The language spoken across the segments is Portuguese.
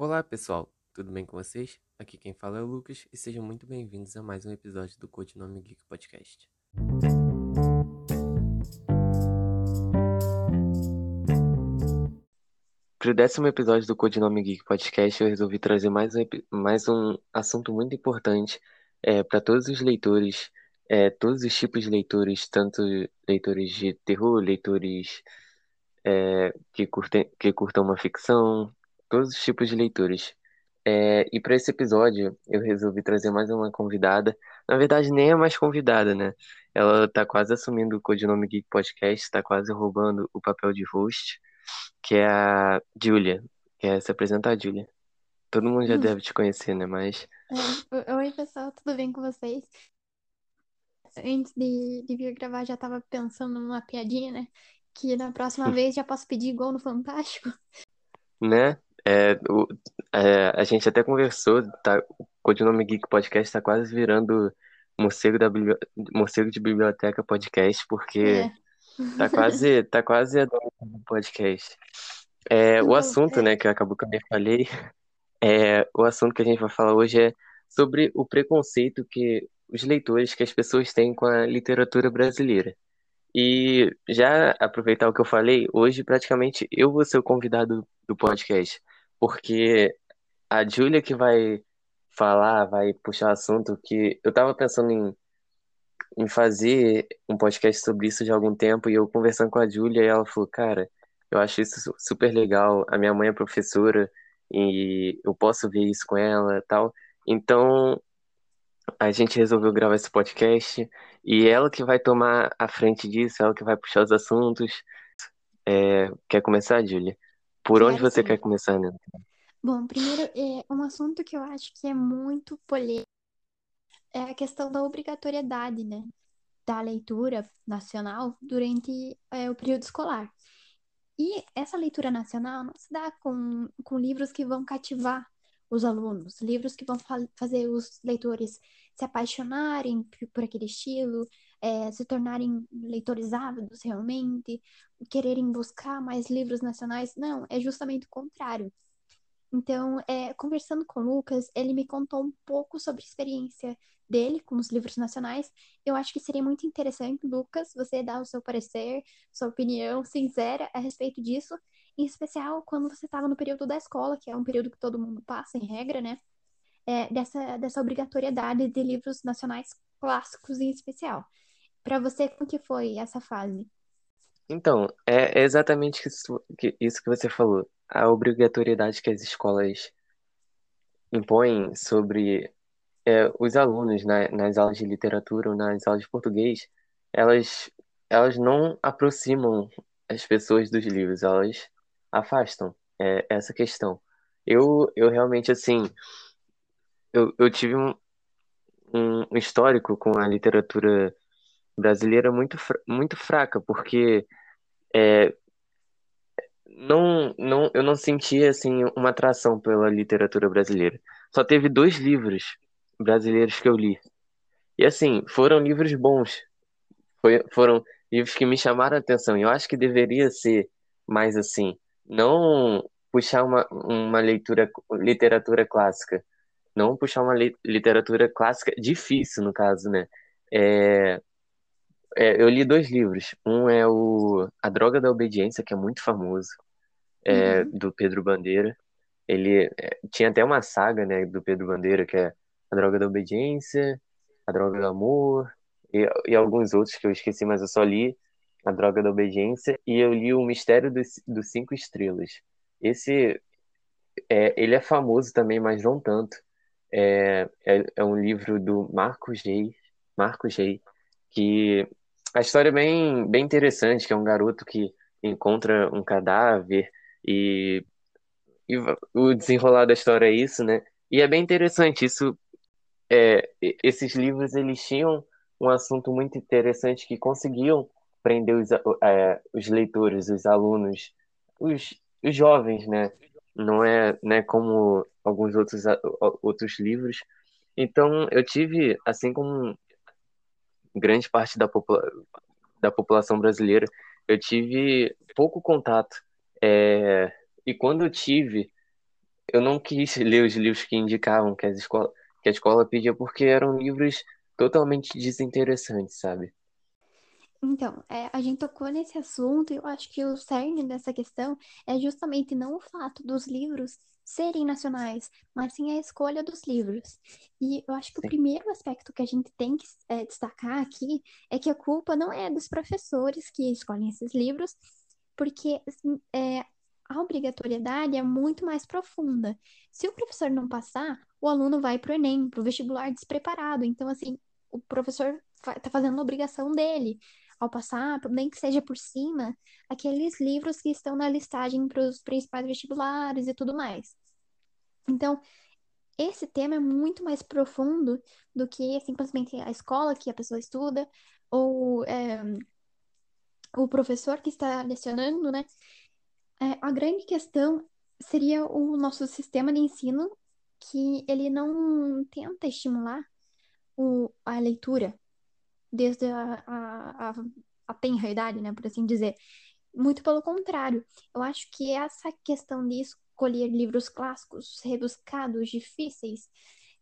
Olá pessoal, tudo bem com vocês? Aqui quem fala é o Lucas e sejam muito bem-vindos a mais um episódio do Codinome Geek Podcast. Para o décimo episódio do Codinome Geek Podcast, eu resolvi trazer mais um, mais um assunto muito importante é, para todos os leitores, é, todos os tipos de leitores, tanto leitores de terror, leitores é, que, curtem, que curtam uma ficção, todos os tipos de leitores. É, e para esse episódio, eu resolvi trazer mais uma convidada. Na verdade, nem é mais convidada, né? Ela está quase assumindo o codinome Geek Podcast, está quase roubando o papel de host, que é a Julia. Quer se apresentar, Julia? Todo mundo já deve te conhecer, né? Mas. É, oi, pessoal, tudo bem com vocês? Antes de, de vir gravar, já estava pensando numa piadinha, né? Que na próxima vez já posso pedir igual no Fantástico. Né? É, o, é, a gente até conversou, tá, o Codinome Geek Podcast está quase virando morcego, da, morcego de biblioteca podcast, porque É. tá quase, tá quase a do podcast. É, o Bom, assunto, é, né, que acabou que eu nem falei, é, o assunto que a gente vai falar hoje é sobre o preconceito que os leitores, que as pessoas têm com a literatura brasileira. E já aproveitar o que eu falei, hoje praticamente eu vou ser o convidado do podcast, porque a Júlia que vai falar, vai puxar assunto que eu tava pensando em, em fazer um podcast sobre isso já há algum tempo, e eu conversando com a Júlia, e ela falou, cara, eu acho isso su- super legal, a minha mãe é professora, e eu posso ver isso com ela tal. Então, a gente resolveu gravar esse podcast, e ela que vai tomar a frente disso, ela que vai puxar os assuntos. É, quer começar, Júlia? Por onde você quer começar, né? Bom, primeiro, é um assunto que eu acho que é muito polêmico é a questão da obrigatoriedade, né, da leitura nacional durante é, o período escolar. E essa leitura nacional não se dá com, com livros que vão cativar os alunos, livros que vão fa- fazer os leitores se apaixonarem por aquele estilo, eh, se tornarem leitores ávidos realmente, quererem buscar mais livros nacionais. Não, é justamente o contrário. Então, é, conversando com o Lucas, ele me contou um pouco sobre a experiência dele com os livros nacionais. Eu acho que seria muito interessante, Lucas, você dar o seu parecer, sua opinião sincera a respeito disso, em especial quando você estava no período da escola, que é um período que todo mundo passa, em regra, né? É, dessa, dessa obrigatoriedade de livros nacionais clássicos em especial. Para você, como que foi essa fase? Então, é é exatamente isso que, você falou. A obrigatoriedade que as escolas impõem sobre é, os alunos na- nas aulas de literatura ou nas aulas de português, elas, elas não aproximam as pessoas dos livros, elas afastam. É essa questão. Eu, eu realmente, assim, eu, eu tive um um histórico com a literatura brasileira muito, fra- muito fraca, porque é, não, não, eu não sentia assim uma atração pela literatura brasileira. Só teve dois livros brasileiros que eu li. E assim, foram livros bons. Foi, foram livros que me chamaram a atenção. Eu acho que deveria ser mais assim. Não puxar uma, uma leitura, literatura clássica. Não puxar uma li- literatura clássica difícil, no caso, né? É, é, eu li dois livros. Um é o A Droga da Obediência, que é muito famoso é, Uhum, do Pedro Bandeira. Ele é, tinha até uma saga, né, do Pedro Bandeira, que é A Droga da Obediência, A Droga do Amor e, e alguns outros que eu esqueci, mas eu só li A Droga da Obediência e eu li O Mistério dos, dos Cinco Estrelas. Esse, é, ele é famoso também, mas não tanto. É, é, é um livro do Marcos Reis, Marcos Reis, que a história é bem, bem interessante, que é um garoto que encontra um cadáver e e o desenrolar da história é isso, né? E é bem interessante isso. É, esses livros eles tinham um assunto muito interessante que conseguiam prender os, é, os leitores, os alunos, os, os jovens, né? Não é, né, como alguns outros, outros livros. Então, eu tive, assim como grande parte da, popula da população brasileira, eu tive pouco contato. É, e quando eu tive eu não quis ler os livros que indicavam que, as escola, que a escola pedia porque eram livros totalmente desinteressantes, sabe? Então, é, a gente tocou nesse assunto e eu acho que o cerne dessa questão é justamente não o fato dos livros serem nacionais, mas sim a escolha dos livros. E eu acho que o Sim, primeiro aspecto que a gente tem que é, destacar aqui é que a culpa não é dos professores que escolhem esses livros, porque assim, é, a obrigatoriedade é muito mais profunda. Se o professor não passar, o aluno vai para o Enem, para o vestibular despreparado. Então, assim, o professor está fazendo a obrigação dele ao passar, nem que seja por cima, aqueles livros que estão na listagem para os principais vestibulares e tudo mais. Então, esse tema é muito mais profundo do que simplesmente a escola que a pessoa estuda ou é, o professor que está lecionando, né? É, a grande questão seria o nosso sistema de ensino que ele não tenta estimular o, a leitura desde a, a, a, a tenra idade, né, por assim dizer. Muito pelo contrário, eu acho que essa questão de escolher livros clássicos, rebuscados, difíceis,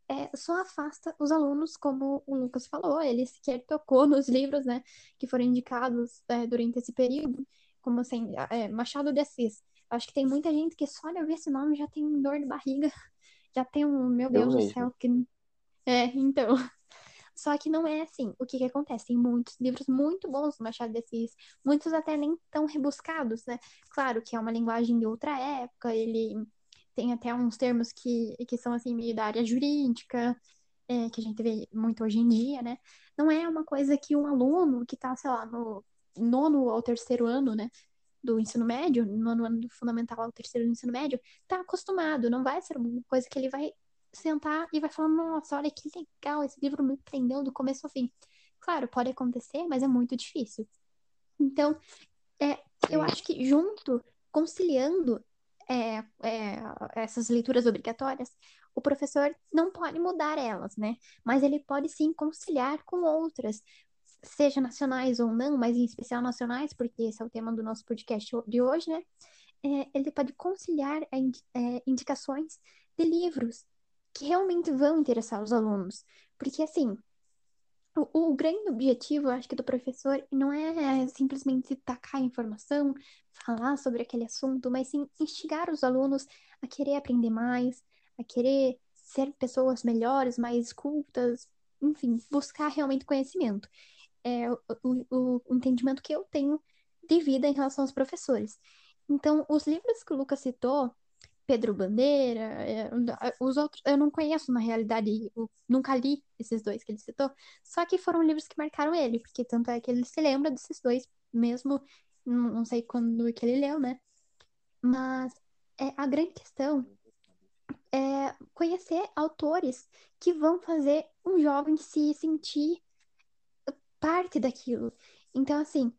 é, só afasta os alunos, como o Lucas falou, ele sequer tocou nos livros, né, que foram indicados é, durante esse período, como assim, é, Machado de Assis. Eu acho que tem muita gente que só de ouvir esse nome já tem dor de barriga, já tem um, meu eu Deus do mesmo. céu, que... É, então... Só que não é assim. O que que acontece? Tem muitos livros muito bons do Machado de Assis, muitos até nem tão rebuscados, né? Claro que é uma linguagem de outra época, ele tem até uns termos que, que são assim meio da área jurídica, é, que a gente vê muito hoje em dia, né? Não é uma coisa que um aluno que tá, sei lá, no nono ao terceiro ano, né? Do ensino médio, nono ano do fundamental ao terceiro do ensino médio, tá acostumado. Não vai ser uma coisa que ele vai sentar e vai falar, nossa, olha que legal, esse livro me prendeu do começo ao fim. Claro, pode acontecer, mas é muito difícil. Então, é, eu acho que junto, conciliando é, é, essas leituras obrigatórias, o professor não pode mudar elas, né? Mas ele pode sim conciliar com outras, seja nacionais ou não, mas em especial nacionais, porque esse é o tema do nosso podcast de hoje, né? É, ele pode conciliar é, é, indicações de livros que realmente vão interessar os alunos. Porque, assim, o, o grande objetivo, eu acho que do professor não é simplesmente tacar informação, falar sobre aquele assunto, mas sim instigar os alunos a querer aprender mais, a querer ser pessoas melhores, mais cultas, enfim, buscar realmente conhecimento. É o, o, o entendimento que eu tenho de vida em relação aos professores. Então, os livros que o Lucas citou, Pedro Bandeira, é, os outros eu não conheço na realidade, nunca li esses dois que ele citou, só que foram livros que marcaram ele, porque tanto é que ele se lembra desses dois, mesmo não sei quando que ele leu, né? Mas é, a grande questão é conhecer autores que vão fazer um jovem se sentir parte daquilo. Então, assim,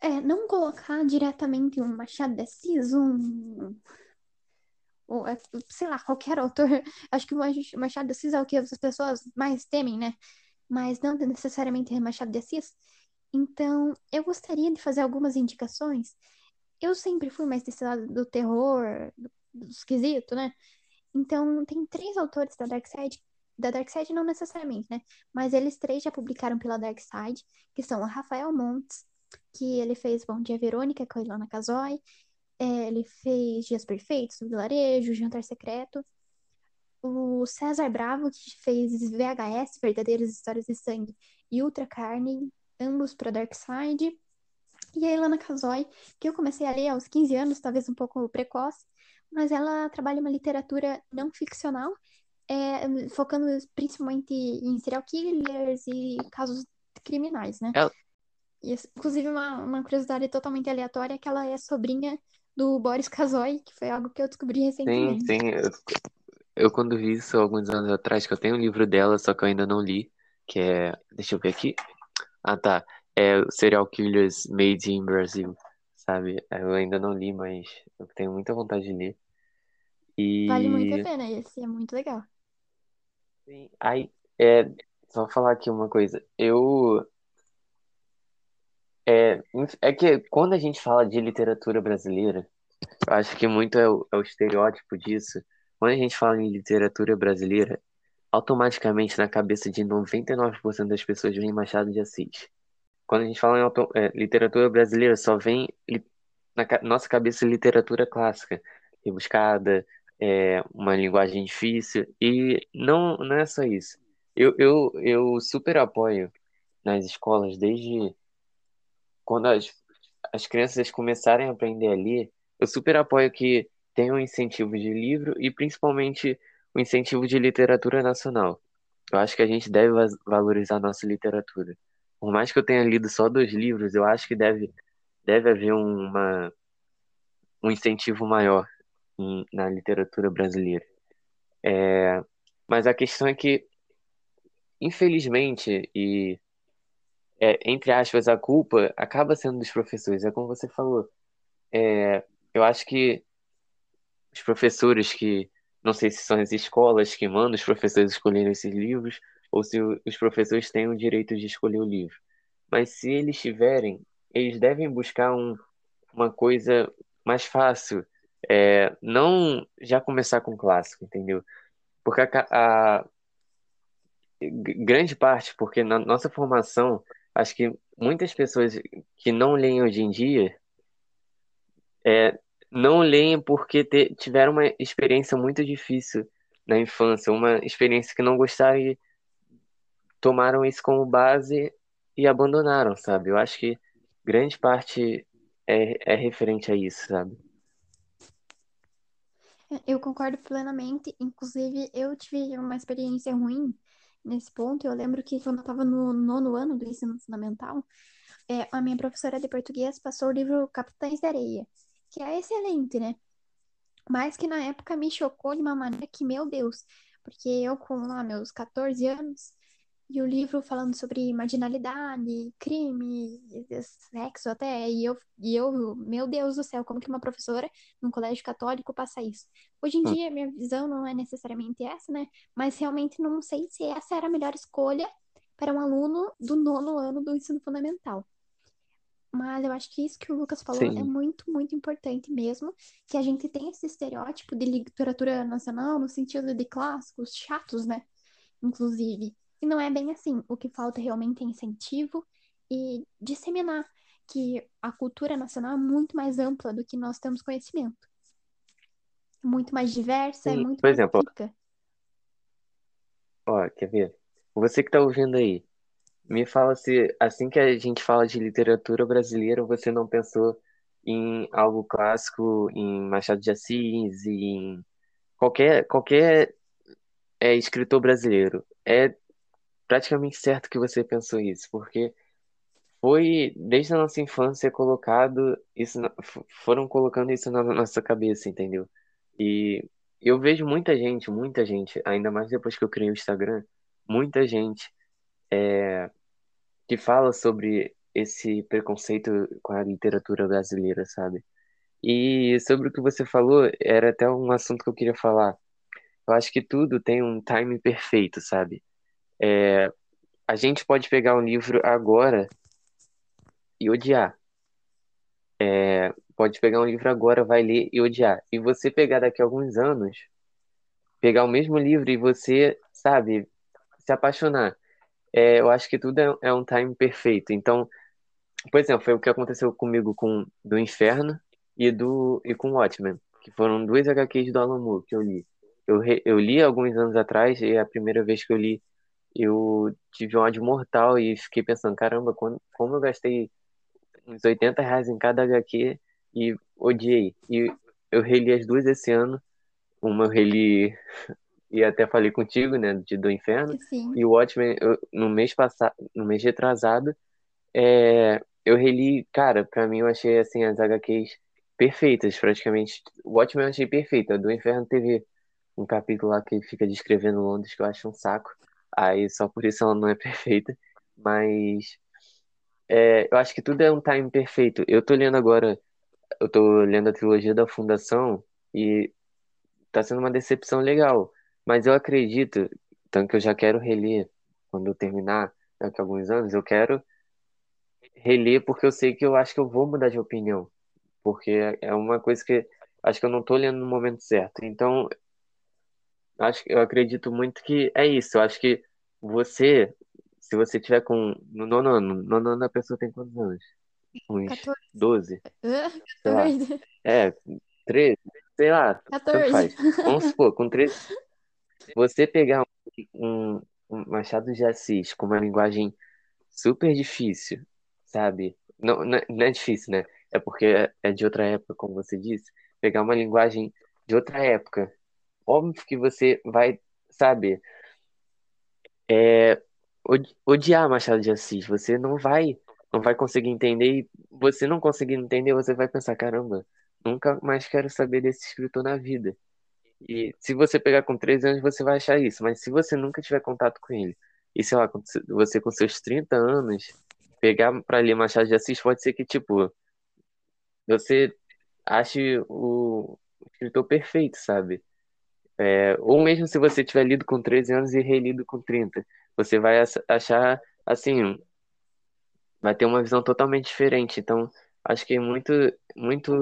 é, não colocar diretamente um Machado de Assis, um ou, é, sei lá, qualquer autor. Acho que o Machado de Assis é o que as pessoas mais temem, né? Mas não necessariamente é Machado de Assis. Então, eu gostaria de fazer algumas indicações. Eu sempre fui mais desse lado do terror, do, do esquisito, né? Então, tem três autores da Dark Side, da Dark Side não necessariamente, né? Mas eles três já publicaram pela Dark Side, que são o Rafael Montes, que ele fez Bom Dia Verônica com a Ilana Casoy, é, ele fez Dias Perfeitos, Vilarejo, Jantar Secreto. O César Bravo, que fez VHS, Verdadeiras Histórias de Sangue, e Ultra Carne, ambos para Dark Side. E a Ilana Casoy, que eu comecei a ler aos 15 anos, talvez um pouco precoce, mas ela trabalha uma literatura não ficcional, é, focando principalmente em serial killers e casos criminais, né? ela, E, inclusive, uma, uma curiosidade totalmente aleatória é que ela é sobrinha do Boris Kazoy, que foi algo que eu descobri sim, recentemente. sim. Eu, eu quando vi isso alguns anos atrás, que eu tenho um livro dela, só que eu ainda não li, que é. Deixa eu ver aqui. Ah, tá. É Serial Killers Made in Brazil, sabe? Eu ainda não li, mas eu tenho muita vontade de ler. Vale muito a E. pena, esse é muito legal. Sim, aí, é. Só falar aqui uma coisa. Eu. É, é que quando a gente fala de literatura brasileira. Eu acho que muito é o, é o estereótipo disso. Quando a gente fala em literatura brasileira, automaticamente na cabeça de 99% das pessoas vem Machado de Assis. Quando a gente fala em auto, é, literatura brasileira, só vem li, na nossa cabeça literatura clássica, rebuscada, é, uma linguagem difícil, e não, não é só isso. Eu, eu, eu super apoio nas escolas, desde quando as, as crianças começarem a aprender a ler, eu super apoio que tenham incentivo de livro e principalmente o incentivo de literatura nacional. Eu acho que a gente deve valorizar a nossa literatura. Por mais que eu tenha lido só dois livros, eu acho que deve, deve haver uma, um incentivo maior em, na literatura brasileira. É, mas a questão é que, infelizmente, e é, entre aspas, a culpa acaba sendo dos professores. É como você falou. É, eu acho que os professores que, não sei se são as escolas que mandam os professores escolherem esses livros, ou se os professores têm o direito de escolher o livro. Mas se eles tiverem, eles devem buscar um, uma coisa mais fácil. É, não já começar com clássico, entendeu? Porque a, a grande parte, porque na nossa formação Acho que muitas pessoas que não leem hoje em dia é, não leem porque te, tiveram uma experiência muito difícil na infância, uma experiência que não gostaram e tomaram isso como base e abandonaram, sabe? Eu acho que grande parte é, é referente a isso, sabe? Eu concordo plenamente. Inclusive, eu tive uma experiência ruim nesse ponto. Eu lembro que quando eu estava no nono ano do ensino fundamental, é, a minha professora de português passou o livro Capitães da Areia, que é excelente, né? Mas que na época me chocou de uma maneira que, meu Deus, porque eu com lá meus 14 anos, e o livro falando sobre marginalidade, crime, sexo até, e eu, e eu, meu Deus do céu, como que uma professora num colégio católico passa isso? Hoje em hum. dia, minha visão não é necessariamente essa, né? Mas realmente não sei se essa era a melhor escolha para um aluno do nono ano do ensino fundamental. Mas eu acho que isso que o Lucas falou Sim. é muito, muito importante mesmo, que a gente tem esse estereótipo de literatura nacional no sentido de clássicos chatos, né? Inclusive. E não é bem assim. O que falta realmente é incentivo e disseminar que a cultura nacional é muito mais ampla do que nós temos conhecimento. Muito mais diversa, é Sim, muito por mais exemplo, rica. ó, quer ver? Você que tá ouvindo aí, me fala se assim que a gente fala de literatura brasileira, você não pensou em algo clássico, em Machado de Assis, em qualquer qualquer é, escritor brasileiro. É praticamente certo que você pensou isso, porque foi desde a nossa infância colocado isso, na- foram colocando isso na nossa cabeça, entendeu? E eu vejo muita gente, muita gente, ainda mais depois que eu criei o Instagram, muita gente é, que fala sobre esse preconceito com a literatura brasileira, sabe? E sobre o que você falou, era até um assunto que eu queria falar. Eu acho que tudo tem um time perfeito, sabe? É, a gente pode pegar um livro agora e odiar. É, pode pegar um livro agora, vai ler e odiar. E você pegar daqui a alguns anos, pegar o mesmo livro e você, sabe, se apaixonar. É, eu acho que tudo é, é um time perfeito. Então, por exemplo, foi o que aconteceu comigo com Do Inferno e do e com Watchmen, que foram dois HQs do Alan Moore que eu li. Eu, eu li alguns anos atrás e é a primeira vez que eu li eu tive um ódio mortal e fiquei pensando, caramba, como eu gastei uns 80 reais em cada HQ e odiei. E eu reli as duas esse ano. Uma eu reli e até falei contigo, né, de Do Inferno. Sim. E o Watchmen, eu, no mês passado, no mês retrasado, é, eu reli, cara, pra mim eu achei assim as HQs perfeitas, praticamente. O Watchmen eu achei perfeita. Do Inferno teve um capítulo lá que ele fica descrevendo Londres que eu acho um saco. Aí só por isso ela não é perfeita. Mas é, eu acho que tudo é um time perfeito. Eu tô lendo agora, eu tô lendo a trilogia da Fundação e tá sendo uma decepção legal. Mas eu acredito, tanto que eu já quero reler quando eu terminar, daqui a alguns anos, eu quero reler porque eu sei que eu acho que eu vou mudar de opinião. porque é uma coisa que acho que eu não tô lendo no momento certo. Então, acho eu acredito muito que é isso. Eu acho que você, se você tiver com no nono ano, no nono ano a pessoa tem quantos anos? Uns 14. 12, Ah, sei lá. 14. É, 13, sei lá, tanto 14. faz. Vamos supor, com 13, você pegar um, um Machado de Assis com uma linguagem super difícil, sabe? Não, não é não é difícil, né? É porque é é de outra época, como você disse. Pegar uma linguagem de outra época. Óbvio que você vai, sabe, é, odi- odiar Machado de Assis. Você não vai, não vai conseguir entender. E você não conseguindo entender, você vai pensar, caramba, nunca mais quero saber desse escritor na vida. E se você pegar com 13 anos, você vai achar isso. Mas se você nunca tiver contato com ele, e sei lá, você com seus 30 anos, pegar pra ler Machado de Assis, pode ser que, tipo, você ache o escritor perfeito, sabe? É, ou mesmo se você tiver lido com 13 anos e relido com 30, você vai ach- achar, assim, vai ter uma visão totalmente diferente. Então, acho que muito, muito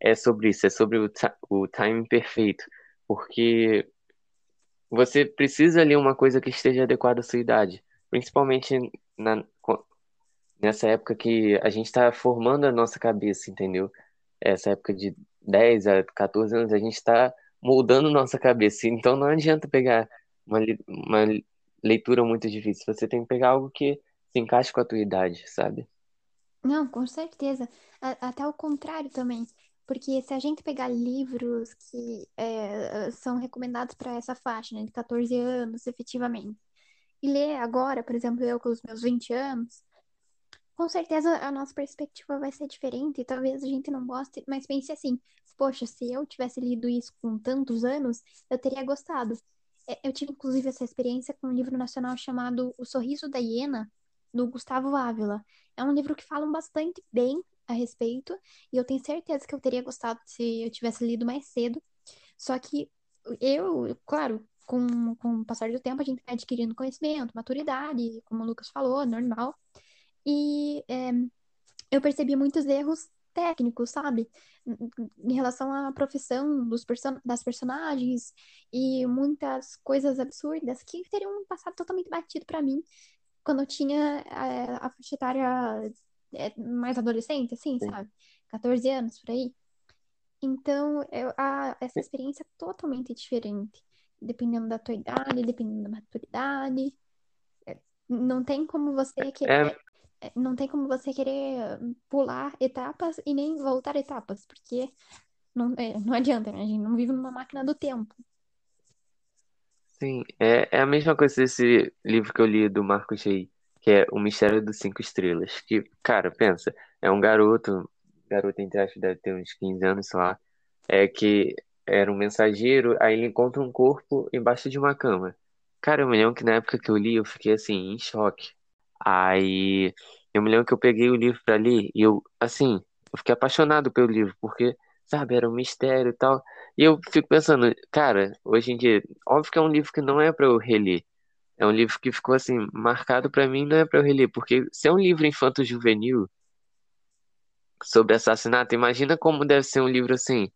é sobre isso, é sobre o, o perfeito. Porque Você precisa ler uma coisa que esteja adequada à sua idade, principalmente na, nessa época que a gente está formando a nossa cabeça, entendeu? Essa época de 10 a 14 anos, a gente está moldando nossa cabeça. Então não adianta pegar uma, uma leitura muito difícil, você tem que pegar algo que se encaixe com a tua idade, sabe? Não, com certeza. A- Até o contrário também. Porque se a gente pegar livros que é, são recomendados para essa faixa, né, de 14 anos, efetivamente, e ler agora, por exemplo, eu com os meus 20 anos, com certeza a nossa perspectiva vai ser diferente. Talvez a gente não goste, mas pense assim: poxa, se eu tivesse lido isso com tantos anos, eu teria gostado. É, Eu tive, inclusive, essa experiência com um livro nacional chamado O Sorriso da Hiena, do Gustavo Ávila. É um livro que falam bastante bem a respeito, e eu tenho certeza que eu teria gostado se eu tivesse lido mais cedo. Só que eu, claro, com, com o passar do tempo, a gente vai adquirindo conhecimento, maturidade, como o Lucas falou, normal. E é, eu percebi muitos erros técnicos, sabe? Em relação à profissão dos person das personagens e muitas coisas absurdas que teriam passado totalmente batido pra mim quando eu tinha é, a faixa etária é, mais adolescente, assim, Sim. sabe? 14 anos por aí. Então, eu, a, essa experiência é totalmente diferente, dependendo da tua idade, dependendo da maturidade. Não tem como você É, é, não tem como você querer pular etapas e nem voltar etapas, porque não, é, não adianta, né? A gente não vive numa máquina do tempo. sim, é, é a mesma coisa desse livro que eu li do Marcos Rey, que é O Mistério dos Cinco Estrelas. Que, cara, pensa, é um garoto, garoto entre aspas, deve ter uns 15 anos, sei lá, é que era um mensageiro, aí ele encontra um corpo embaixo de uma cama. Cara, eu me lembro que na época que eu li, eu fiquei assim, em choque. Aí eu me lembro que eu peguei o livro ler e eu, assim, eu fiquei apaixonado pelo livro, porque, sabe, era um mistério e tal. E eu fico pensando, cara, hoje em dia, óbvio que é um livro que não é pra eu reler. É um livro que ficou assim, marcado pra mim, não é pra eu reler, porque se é um livro infanto-juvenil sobre assassinato, imagina como deve ser um livro assim.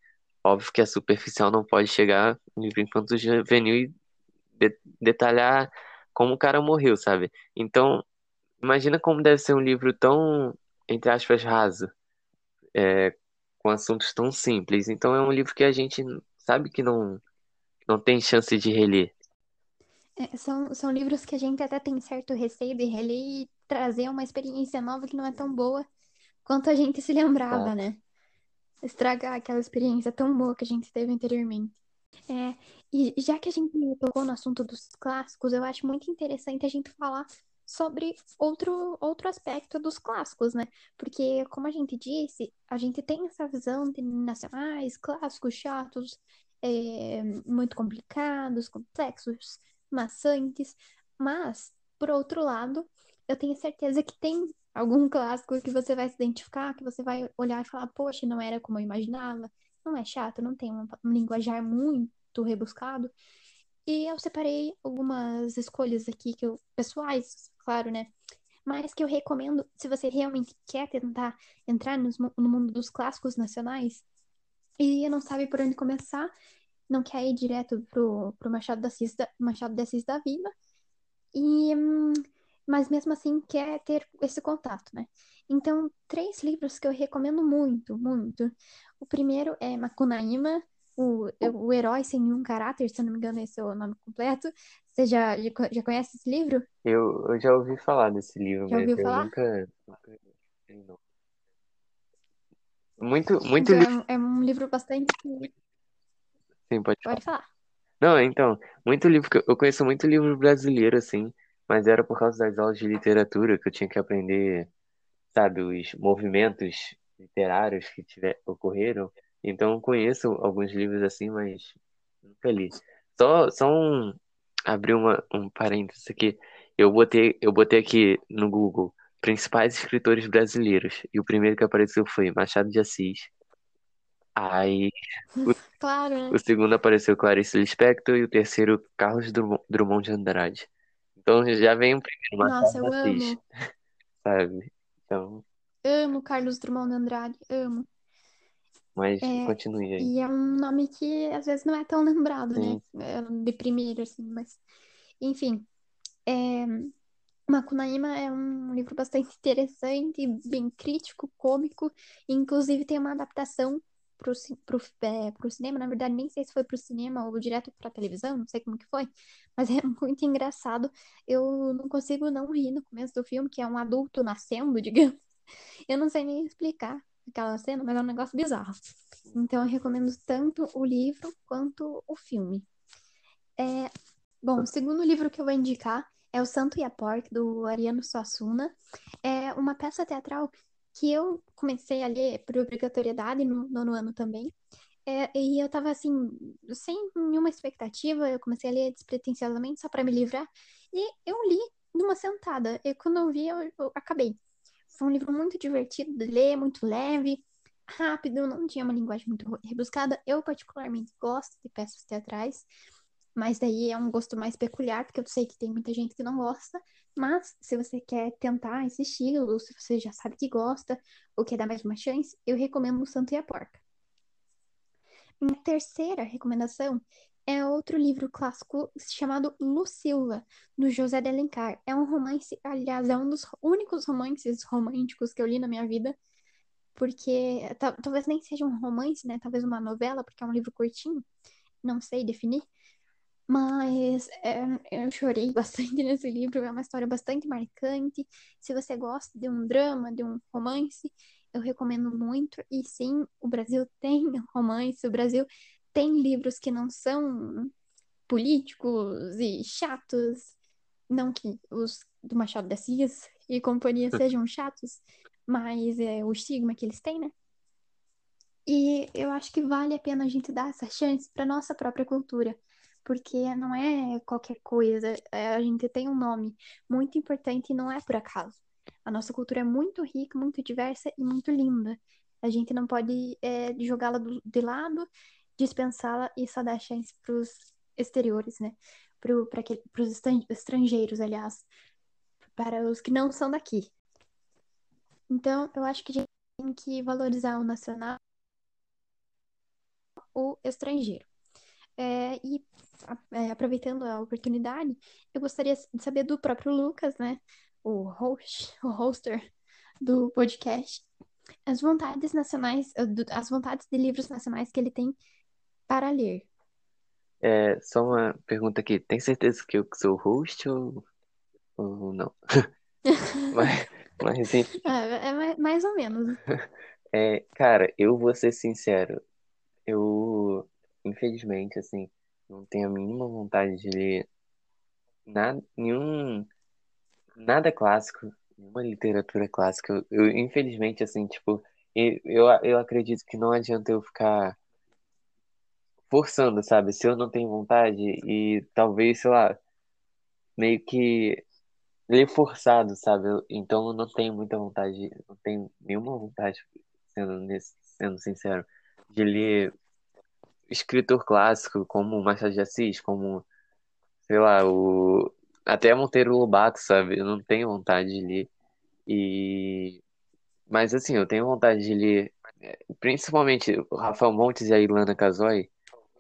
Óbvio que a superficial não pode chegar um livro infanto-juvenil e de- detalhar como o cara morreu, sabe? Então, imagina como deve ser um livro tão, entre aspas, raso, é, com assuntos tão simples. Então, é um livro que a gente sabe que não, não tem chance de reler. É, são, são livros que a gente até tem certo receio de reler e trazer uma experiência nova que não é tão boa quanto a gente se lembrava, né? Estragar aquela experiência tão boa que a gente teve anteriormente. É, e já que a gente tocou no assunto dos clássicos, eu acho muito interessante a gente falar sobre outro, outro aspecto dos clássicos, né? Porque, como a gente disse, a gente tem essa visão de nacionais, clássicos chatos, é, muito complicados, complexos, maçantes, mas, por outro lado, eu tenho certeza que tem algum clássico que você vai se identificar, que você vai olhar e falar, poxa, não era como eu imaginava. Não é chato, não tem um, linguajar muito rebuscado. E eu separei algumas escolhas aqui que eu, pessoais, claro, né? mas que eu recomendo se você realmente quer tentar entrar no, mundo dos clássicos nacionais e não sabe por onde começar, não quer ir direto pro, pro Machado de Assis da, Machado de Assis da vida, e, mas mesmo assim quer ter esse contato, né? Então, três livros que eu recomendo muito, muito. O primeiro é Macunaíma, o, o Herói Sem Nenhum Caráter, se não me engano esse é o nome completo. Você já, já conhece esse livro? Eu, eu já ouvi falar desse livro, Já mas ouviu eu falar? nunca. Muito, muito Então, livro, é, um- é um livro bastante... sim, pode falar. Pode falar. Não, então, muito livro eu conheço muito livro brasileiro, assim, mas era por causa das aulas de literatura que eu tinha que aprender, sabe, os movimentos literários que tiver, ocorreram. Então, eu conheço alguns livros assim, mas nunca li. Só, só um, abrir uma, um parênteses aqui. Eu botei, eu botei aqui no Google principais escritores brasileiros, e o primeiro que apareceu foi Machado de Assis. Aí, o, Claro, o né? segundo apareceu Clarice Lispector e o terceiro Carlos Drummond, de Andrade. Então já vem o primeiro Machado Nossa, de eu Assis, amo. sabe? Então, Amo Carlos Drummond de Andrade. Amo. Mas É, continue aí. e é um nome que às vezes não é tão lembrado, né? Sim, É, De primeiro, assim, mas... Enfim, é... Macunaíma é um livro bastante interessante, bem crítico, cômico. Inclusive tem uma adaptação pro, pro, é, pro cinema. Na verdade, nem sei se foi pro cinema ou direto pra televisão, não sei como que foi. Mas é muito engraçado. Eu não consigo não rir no começo do filme, que é um adulto nascendo, digamos. Eu não sei nem explicar aquela cena, mas é um negócio bizarro. Então eu recomendo tanto o livro quanto o filme. É, Bom, o segundo livro que eu vou indicar é O Santo e a Porca, do Ariano Suassuna. É uma peça teatral que eu comecei a ler por obrigatoriedade no nono ano também. É, e eu tava assim, sem nenhuma expectativa, eu comecei a ler despretensiosamente só para me livrar. E eu li numa sentada. E quando eu vi, eu, eu acabei. Foi um livro muito divertido de ler, muito leve, rápido, não tinha uma linguagem muito rebuscada. Eu, particularmente, gosto de peças teatrais. Mas daí é um gosto mais peculiar, porque eu sei que tem muita gente que não gosta. Mas se você quer tentar esse estilo, se você já sabe que gosta, ou quer dar mais uma chance, eu recomendo O Santo e a Porca. Minha terceira recomendação é outro livro clássico chamado Lucila, do José de Alencar. É um romance, aliás, é um dos únicos romances românticos que eu li na minha vida, porque ta- talvez nem seja um romance, né? Talvez uma novela, porque é um livro curtinho, não sei definir. Mas é, eu chorei bastante nesse livro, é uma história bastante marcante. Se você gosta de um drama, de um romance, eu recomendo muito. E sim, o Brasil tem romance, o Brasil tem livros que não são políticos e chatos. Não que os do Machado de Assis e companhia sejam chatos, mas é o estigma que eles têm, né? E eu acho que vale a pena a gente dar essa chance para nossa própria cultura, porque não é qualquer coisa, é, a gente tem um nome muito importante e não é por acaso. A nossa cultura é muito rica, muito diversa e muito linda. A gente não pode é, jogá-la de lado, dispensá-la e só dar chance para os exteriores, né? Para os estrangeiros, aliás, para os que não são daqui. Então, eu acho que a gente tem que valorizar o nacional ou estrangeiro. É, e é, aproveitando a oportunidade, eu gostaria de saber do próprio Lucas, né? O host, o hoster do podcast, as vontades nacionais, as vontades de livros nacionais que ele tem para ler. é só uma pergunta aqui. Tem certeza que eu sou host ou, ou não? Mas, mas enfim, É, é mais- mais ou menos. é, cara, eu vou ser sincero. Eu, infelizmente, assim, não tenho a mínima vontade de ler nada, nenhum, nada clássico, nenhuma literatura clássica. Eu, eu, infelizmente, assim, tipo, eu, eu, eu acredito que não adianta eu ficar forçando, sabe? Se eu não tenho vontade e talvez, sei lá, meio que ler forçado, sabe? Então eu não tenho muita vontade, não tenho nenhuma vontade, sendo, nesse, sendo sincero, de ler escritor clássico como Machado de Assis, como, sei lá, o até Monteiro Lobato, sabe? Eu não tenho vontade de ler. E mas assim, eu tenho vontade de ler, é, principalmente o Rafael Montes e a Ilana Casoy,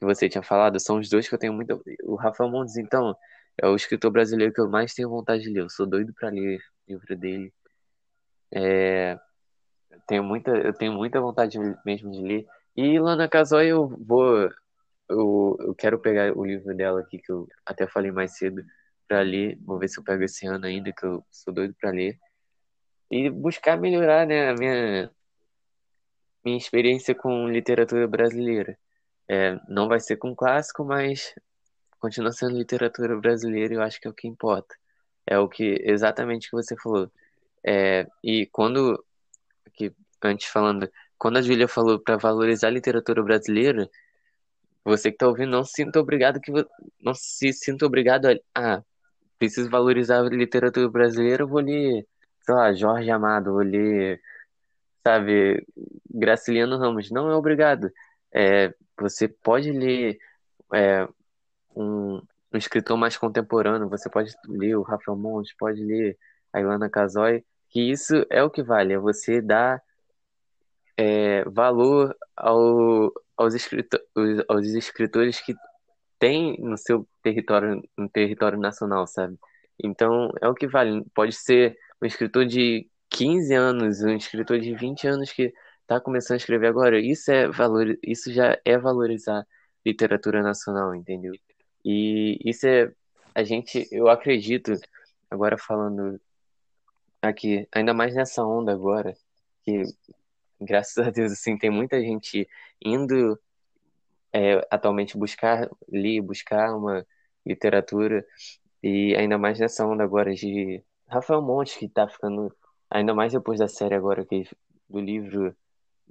que você tinha falado, são os dois que eu tenho muito. O Rafael Montes, então, é o escritor brasileiro que eu mais tenho vontade de ler. Eu sou doido para ler o livro dele. É, tenho muita, eu tenho muita vontade mesmo de ler. E Ilana Casoy eu vou, eu, eu quero pegar o livro dela aqui que eu até falei mais cedo para ler. Vou ver se eu pego esse ano ainda, que eu sou doido para ler e buscar melhorar, né, a minha, minha experiência com literatura brasileira. É, não vai ser com clássico, mas continua sendo literatura brasileira e eu acho que é o que importa. É o que exatamente que você falou. É, e quando, que, antes falando, quando a Júlia falou para valorizar a literatura brasileira, você que está ouvindo, não se sinta obrigado que não se sinta obrigado a ah, preciso valorizar a literatura brasileira, vou ler sei lá, Jorge Amado, vou ler, sabe, Graciliano Ramos. Não é obrigado. É, você pode ler é, um, um escritor mais contemporâneo, você pode ler o Rafael Montes, pode ler a Ilana Casoy, que isso é o que vale, é você dar é, valor ao, aos, escritor, aos escritores que tem no seu território, no território nacional, sabe? Então, é o que vale. Pode ser um escritor de 15 anos, um escritor de 20 anos que está começando a escrever agora, isso é valor, isso já é valorizar literatura nacional, entendeu? E isso é a gente, eu acredito, agora falando aqui, ainda mais nessa onda agora, que graças a Deus assim tem muita gente indo é, atualmente buscar ler, buscar uma literatura e ainda mais nessa onda agora de Rafael Monte, que tá ficando, ainda mais depois da série agora, que, do livro,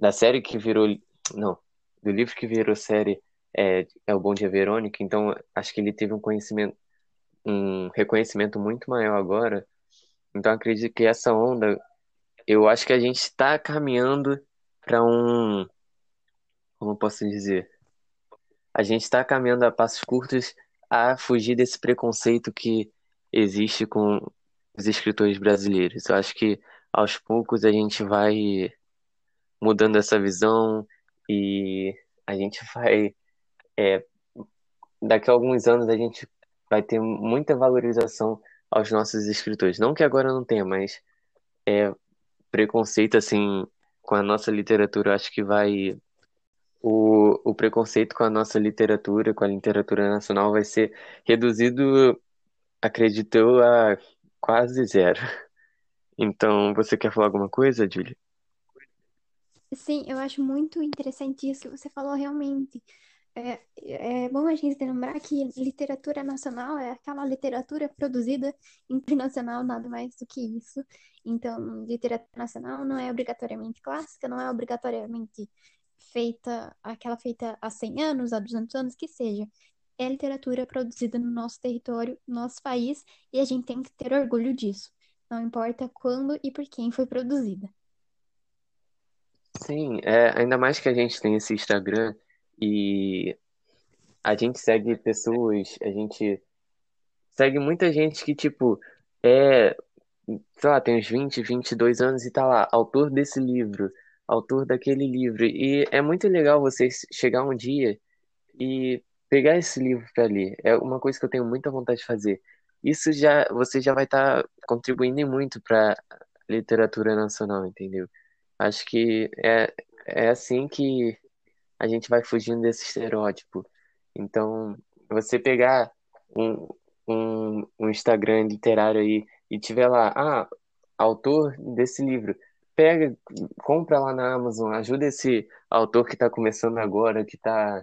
da série que virou, não, do livro que virou série, é, é o Bom Dia Verônica, então acho que ele teve um conhecimento, um reconhecimento muito maior agora, então acredito que essa onda, eu acho que a gente está caminhando para um, como posso dizer, a gente está caminhando a passos curtos a fugir desse preconceito que existe com os escritores brasileiros. Eu acho que aos poucos a gente vai mudando essa visão e a gente vai. É, daqui a alguns anos a gente vai ter muita valorização aos nossos escritores. Não que agora não tenha, mas é, preconceito assim com a nossa literatura, acho que vai. O, o preconceito com a nossa literatura, com a literatura nacional, vai ser reduzido, acredito eu, a Quase zero. Então, você quer falar alguma coisa, Julie? Sim, eu acho muito interessante isso que você falou realmente. É, é bom a gente lembrar que literatura nacional é aquela literatura produzida internacional, nada mais do que isso. Então, literatura nacional não é obrigatoriamente clássica, não é obrigatoriamente feita, aquela feita há 100 anos, há 200 anos, que seja é literatura produzida no nosso território, no nosso país, e a gente tem que ter orgulho disso. Não importa quando e por quem foi produzida. Sim, é, ainda mais que a gente tem esse Instagram e a gente segue pessoas, a gente segue muita gente que, tipo, é, sei lá, tem uns 20, 22 anos e tá lá, autor desse livro, autor daquele livro. E é muito legal você chegar um dia e pegar esse livro para ler é uma coisa que eu tenho muita vontade de fazer. Isso já você já vai estar tá contribuindo muito para literatura nacional, entendeu? Acho que é, é assim que a gente vai fugindo desse estereótipo. Então, você pegar um, um, um Instagram literário aí e tiver lá, ah, autor desse livro, pega, compra lá na Amazon, ajuda esse autor que está começando agora, que está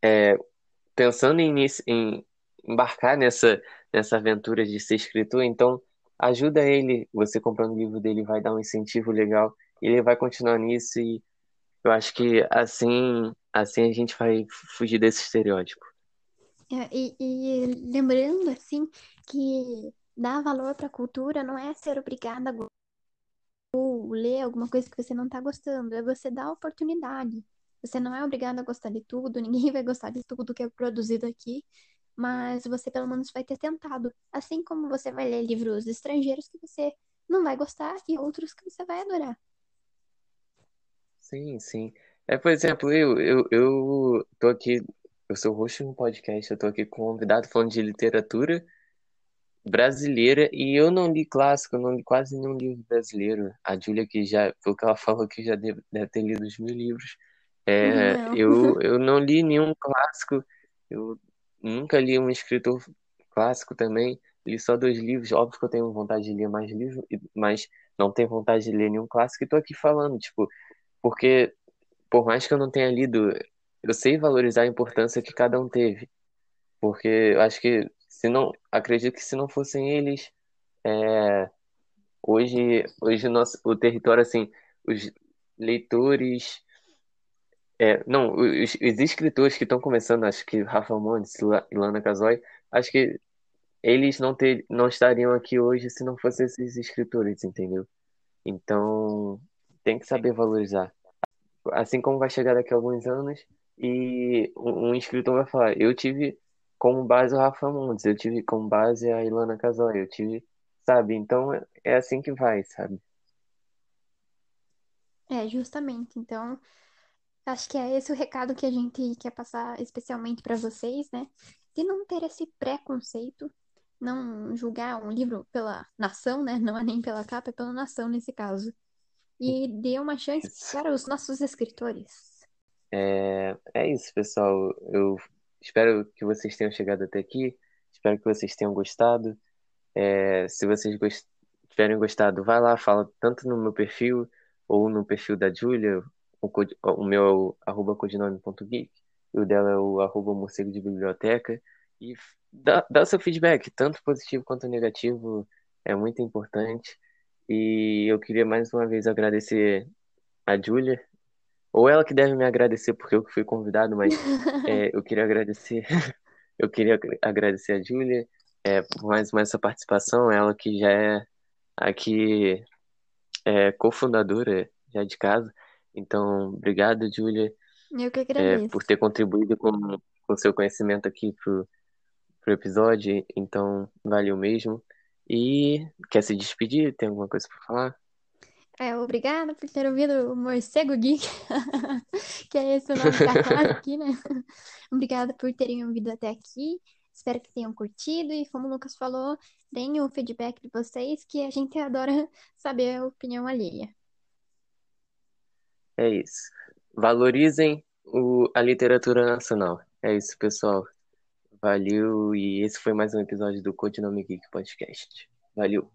é, pensando em, em embarcar nessa, nessa aventura de ser escritor, então ajuda ele, você comprando o livro dele vai dar um incentivo legal, ele vai continuar nisso e eu acho que assim, assim a gente vai fugir desse estereótipo. É, e, e, lembrando assim que dar valor para a cultura não é ser obrigada a ou ler alguma coisa que você não está gostando, é você dar oportunidade. Você não é obrigado a gostar de tudo, ninguém vai gostar de tudo que é produzido aqui, mas você pelo menos vai ter tentado. Assim como você vai ler livros estrangeiros que você não vai gostar e outros que você vai adorar. Sim, sim. É, por exemplo, eu, eu, eu tô aqui, eu sou host um podcast, eu tô aqui com um convidado falando de literatura brasileira e eu não li clássico, eu não li quase nenhum livro brasileiro. A Júlia, que já, pelo que ela falou, que já deve, deve ter lido os mil livros. É, eu, eu não li nenhum clássico, eu nunca li um escritor clássico também. Li só dois livros. Óbvio que eu tenho vontade de ler mais livros, mas não tenho vontade de ler nenhum clássico e tô aqui falando, tipo, porque por mais que eu não tenha lido, eu sei valorizar a importância que cada um teve. Porque eu acho que se não, acredito que se não fossem eles, é, hoje, hoje nosso, o território, assim, os leitores, é, não, os, os escritores que estão começando, acho que Rafa Montes, La- Ilana Casoy, acho que eles não ter, não estariam aqui hoje se não fossem esses escritores, entendeu? Então, tem que saber valorizar. Assim como vai chegar daqui a alguns anos e um, um escritor vai falar, eu tive como base o Rafa Montes, eu tive como base a Ilana Casoy, eu tive, sabe? Então é é assim que vai, sabe? É, justamente. Então, acho que é esse o recado que a gente quer passar especialmente para vocês, né? De não ter esse preconceito, não julgar um livro pela nação, né? Não é nem pela capa, é pela nação nesse caso. E dê uma chance para os nossos escritores. É, é isso, pessoal. Eu espero que vocês tenham chegado até aqui. Espero que vocês tenham gostado. É, se vocês gos- tiverem gostado, vai lá, fala tanto no meu perfil ou no perfil da Júlia. O, o meu é o arroba codinome.geek e o dela é o arroba morcego de biblioteca. E dá, dá seu feedback, tanto positivo quanto negativo, é muito importante. E eu queria mais uma vez agradecer a Júlia, ou ela que deve me agradecer porque eu que fui convidado, mas é, eu queria agradecer, eu queria agradecer a Júlia é, por mais uma essa participação, ela que já é aqui é, cofundadora já de casa. Então, obrigado, Júlia, Eu que é, agradeço. por ter contribuído com com seu conhecimento aqui pro, pro episódio. Então, valeu mesmo. E quer se despedir? Tem alguma coisa para falar? É, obrigada por ter ouvido o Morcego Geek, que é esse o nome da classe aqui, né? Obrigada por terem ouvido até aqui. Espero que tenham curtido e, como o Lucas falou, deem o feedback de vocês, que a gente adora saber a opinião alheia. É isso. Valorizem o, a literatura nacional. É isso, pessoal. Valeu, e esse foi mais um episódio do Codinome Geek Podcast. Valeu.